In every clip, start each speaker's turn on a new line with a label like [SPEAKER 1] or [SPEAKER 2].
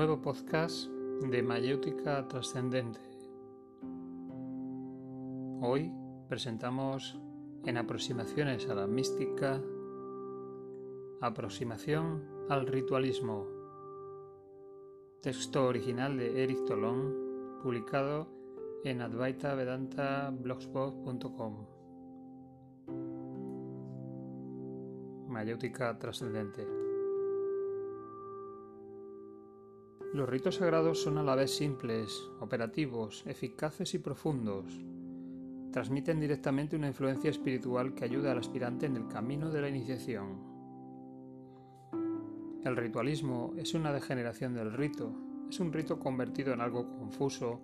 [SPEAKER 1] nuevo podcast de Mayéutica Trascendente. Hoy presentamos en aproximaciones a la mística, aproximación al ritualismo, texto original de Eric Tolón, publicado en advaitavedanta.blogspot.com. Mayéutica Trascendente. Los ritos sagrados son a la vez simples, operativos, eficaces y profundos. Transmiten directamente una influencia espiritual que ayuda al aspirante en el camino de la iniciación. El ritualismo es una degeneración del rito, es un rito convertido en algo confuso,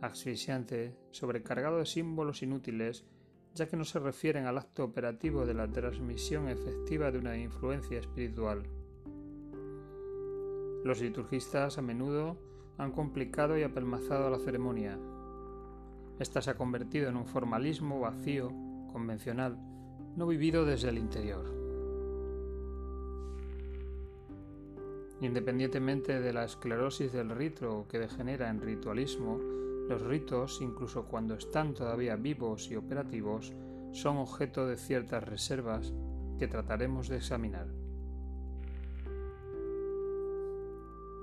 [SPEAKER 1] asfixiante, sobrecargado de símbolos inútiles, ya que no se refieren al acto operativo de la transmisión efectiva de una influencia espiritual. Los liturgistas a menudo han complicado y apelmazado la ceremonia. Esta se ha convertido en un formalismo vacío, convencional, no vivido desde el interior. Independientemente de la esclerosis del rito que degenera en ritualismo, los ritos, incluso cuando están todavía vivos y operativos, son objeto de ciertas reservas que trataremos de examinar.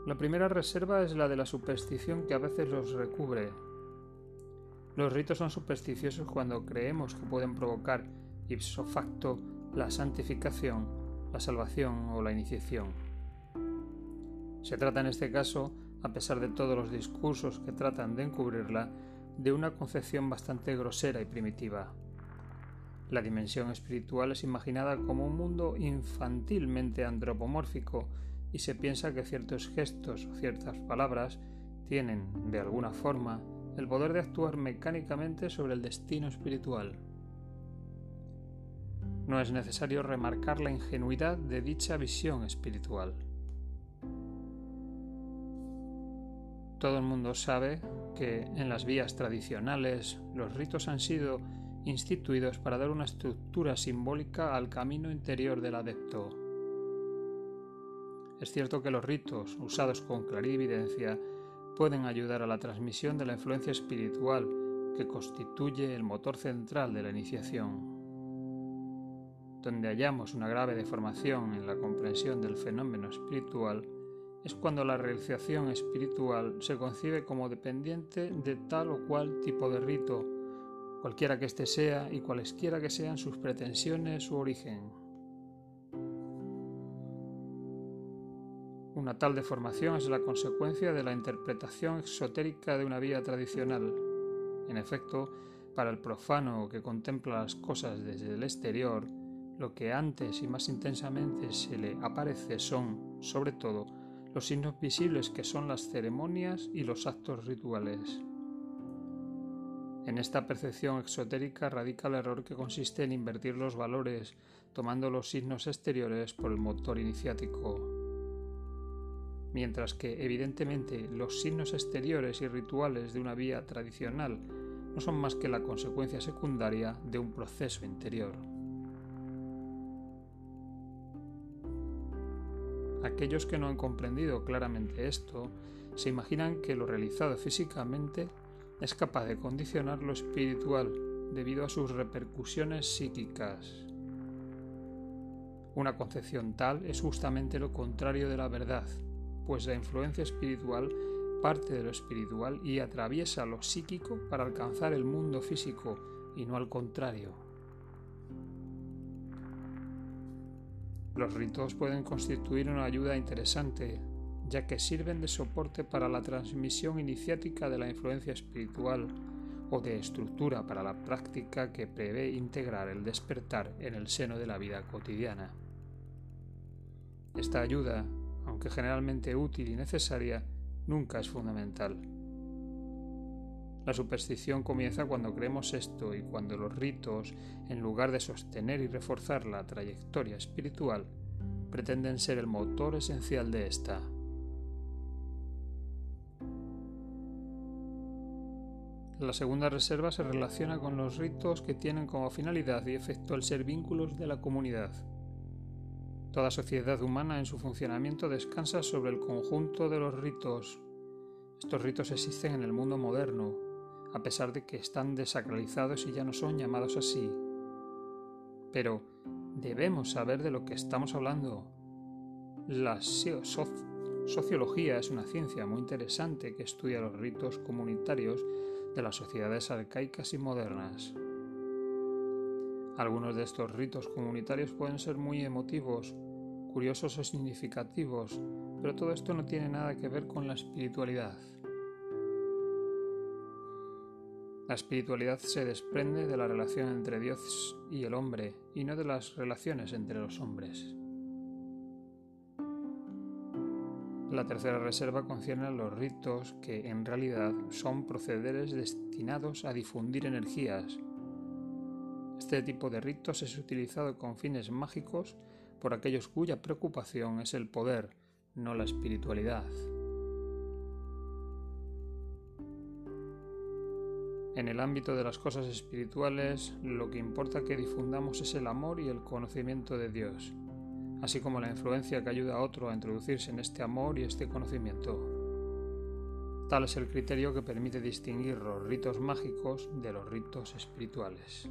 [SPEAKER 1] La primera reserva es la de la superstición que a veces los recubre. Los ritos son supersticiosos cuando creemos que pueden provocar ipso facto la santificación, la salvación o la iniciación. Se trata en este caso, a pesar de todos los discursos que tratan de encubrirla, de una concepción bastante grosera y primitiva. La dimensión espiritual es imaginada como un mundo infantilmente antropomórfico y se piensa que ciertos gestos o ciertas palabras tienen, de alguna forma, el poder de actuar mecánicamente sobre el destino espiritual. No es necesario remarcar la ingenuidad de dicha visión espiritual. Todo el mundo sabe que en las vías tradicionales los ritos han sido instituidos para dar una estructura simbólica al camino interior del adepto. Es cierto que los ritos, usados con clarividencia, pueden ayudar a la transmisión de la influencia espiritual que constituye el motor central de la iniciación. Donde hallamos una grave deformación en la comprensión del fenómeno espiritual es cuando la realización espiritual se concibe como dependiente de tal o cual tipo de rito, cualquiera que éste sea y cualesquiera que sean sus pretensiones u origen. Una tal deformación es la consecuencia de la interpretación exotérica de una vía tradicional. En efecto, para el profano que contempla las cosas desde el exterior, lo que antes y más intensamente se le aparece son, sobre todo, los signos visibles que son las ceremonias y los actos rituales. En esta percepción exotérica radica el error que consiste en invertir los valores tomando los signos exteriores por el motor iniciático mientras que evidentemente los signos exteriores y rituales de una vía tradicional no son más que la consecuencia secundaria de un proceso interior. Aquellos que no han comprendido claramente esto se imaginan que lo realizado físicamente es capaz de condicionar lo espiritual debido a sus repercusiones psíquicas. Una concepción tal es justamente lo contrario de la verdad pues la influencia espiritual parte de lo espiritual y atraviesa lo psíquico para alcanzar el mundo físico y no al contrario. Los ritos pueden constituir una ayuda interesante, ya que sirven de soporte para la transmisión iniciática de la influencia espiritual o de estructura para la práctica que prevé integrar el despertar en el seno de la vida cotidiana. Esta ayuda aunque generalmente útil y necesaria, nunca es fundamental. La superstición comienza cuando creemos esto y cuando los ritos, en lugar de sostener y reforzar la trayectoria espiritual, pretenden ser el motor esencial de esta. La segunda reserva se relaciona con los ritos que tienen como finalidad y efecto el ser vínculos de la comunidad. Toda sociedad humana en su funcionamiento descansa sobre el conjunto de los ritos. Estos ritos existen en el mundo moderno, a pesar de que están desacralizados y ya no son llamados así. Pero debemos saber de lo que estamos hablando. La sociología es una ciencia muy interesante que estudia los ritos comunitarios de las sociedades arcaicas y modernas. Algunos de estos ritos comunitarios pueden ser muy emotivos, curiosos o significativos, pero todo esto no tiene nada que ver con la espiritualidad. La espiritualidad se desprende de la relación entre Dios y el hombre y no de las relaciones entre los hombres. La tercera reserva concierne a los ritos que en realidad son procederes destinados a difundir energías, este tipo de ritos es utilizado con fines mágicos por aquellos cuya preocupación es el poder, no la espiritualidad. En el ámbito de las cosas espirituales, lo que importa que difundamos es el amor y el conocimiento de Dios, así como la influencia que ayuda a otro a introducirse en este amor y este conocimiento. Tal es el criterio que permite distinguir los ritos mágicos de los ritos espirituales.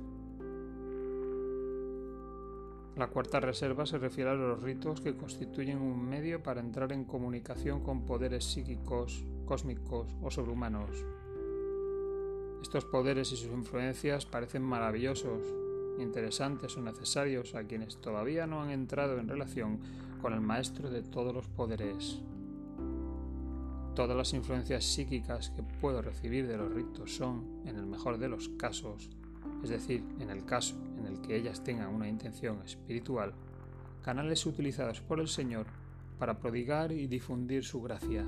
[SPEAKER 1] La cuarta reserva se refiere a los ritos que constituyen un medio para entrar en comunicación con poderes psíquicos, cósmicos o sobrehumanos. Estos poderes y sus influencias parecen maravillosos, interesantes o necesarios a quienes todavía no han entrado en relación con el maestro de todos los poderes. Todas las influencias psíquicas que puedo recibir de los ritos son, en el mejor de los casos, es decir, en el caso en el que ellas tengan una intención espiritual, canales utilizados por el Señor para prodigar y difundir su gracia.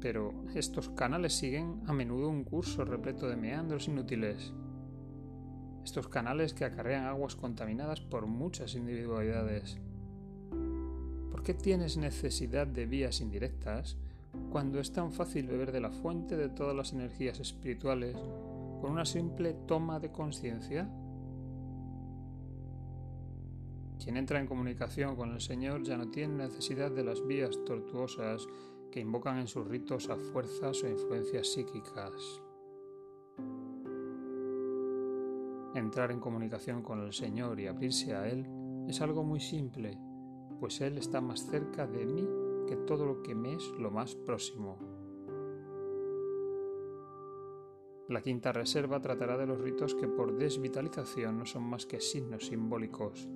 [SPEAKER 1] Pero estos canales siguen a menudo un curso repleto de meandros inútiles. Estos canales que acarrean aguas contaminadas por muchas individualidades. ¿Por qué tienes necesidad de vías indirectas cuando es tan fácil beber de la fuente de todas las energías espirituales con una simple toma de conciencia? Quien entra en comunicación con el Señor ya no tiene necesidad de las vías tortuosas que invocan en sus ritos a fuerzas o influencias psíquicas. Entrar en comunicación con el Señor y abrirse a Él es algo muy simple, pues Él está más cerca de mí todo lo que me es lo más próximo. La quinta reserva tratará de los ritos que por desvitalización no son más que signos simbólicos.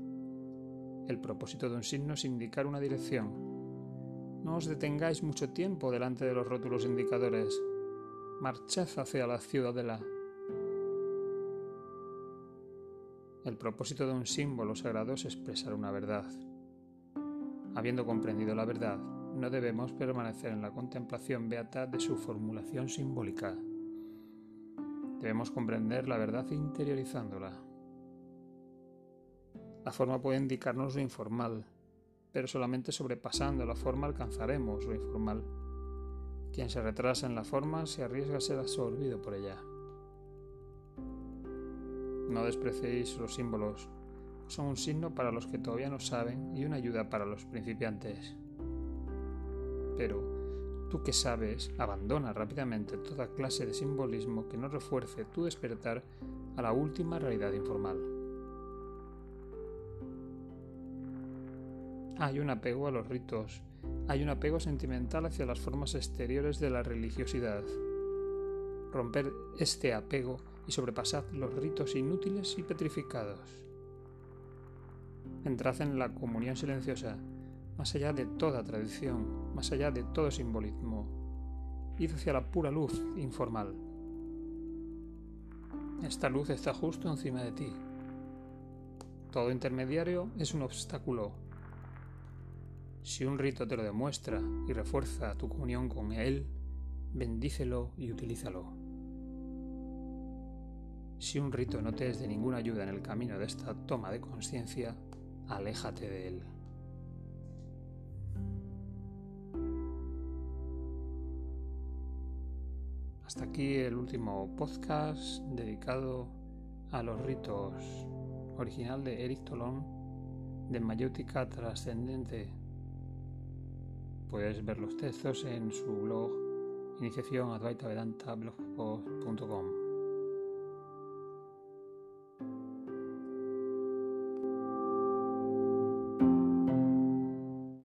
[SPEAKER 1] El propósito de un signo es indicar una dirección. No os detengáis mucho tiempo delante de los rótulos indicadores. Marchad hacia la ciudadela. El propósito de un símbolo sagrado es expresar una verdad. Habiendo comprendido la verdad, no debemos permanecer en la contemplación beata de su formulación simbólica. Debemos comprender la verdad interiorizándola. La forma puede indicarnos lo informal, pero solamente sobrepasando la forma alcanzaremos lo informal. Quien se retrasa en la forma se arriesga a ser absorbido por ella. No despreciéis los símbolos, son un signo para los que todavía no saben y una ayuda para los principiantes. Pero tú que sabes, abandona rápidamente toda clase de simbolismo que no refuerce tu despertar a la última realidad informal. Hay un apego a los ritos, hay un apego sentimental hacia las formas exteriores de la religiosidad. Romper este apego y sobrepasad los ritos inútiles y petrificados. Entrad en la comunión silenciosa, más allá de toda tradición, más allá de todo simbolismo. Id hacia la pura luz informal. Esta luz está justo encima de ti. Todo intermediario es un obstáculo. Si un rito te lo demuestra y refuerza tu comunión con él, bendícelo y utilízalo. Si un rito no te es de ninguna ayuda en el camino de esta toma de conciencia, aléjate de él. Hasta aquí el último podcast dedicado a los ritos original de Eric Tolón de Mayéutica Trascendente. Puedes ver los textos en su blog iniciación blogspot.com.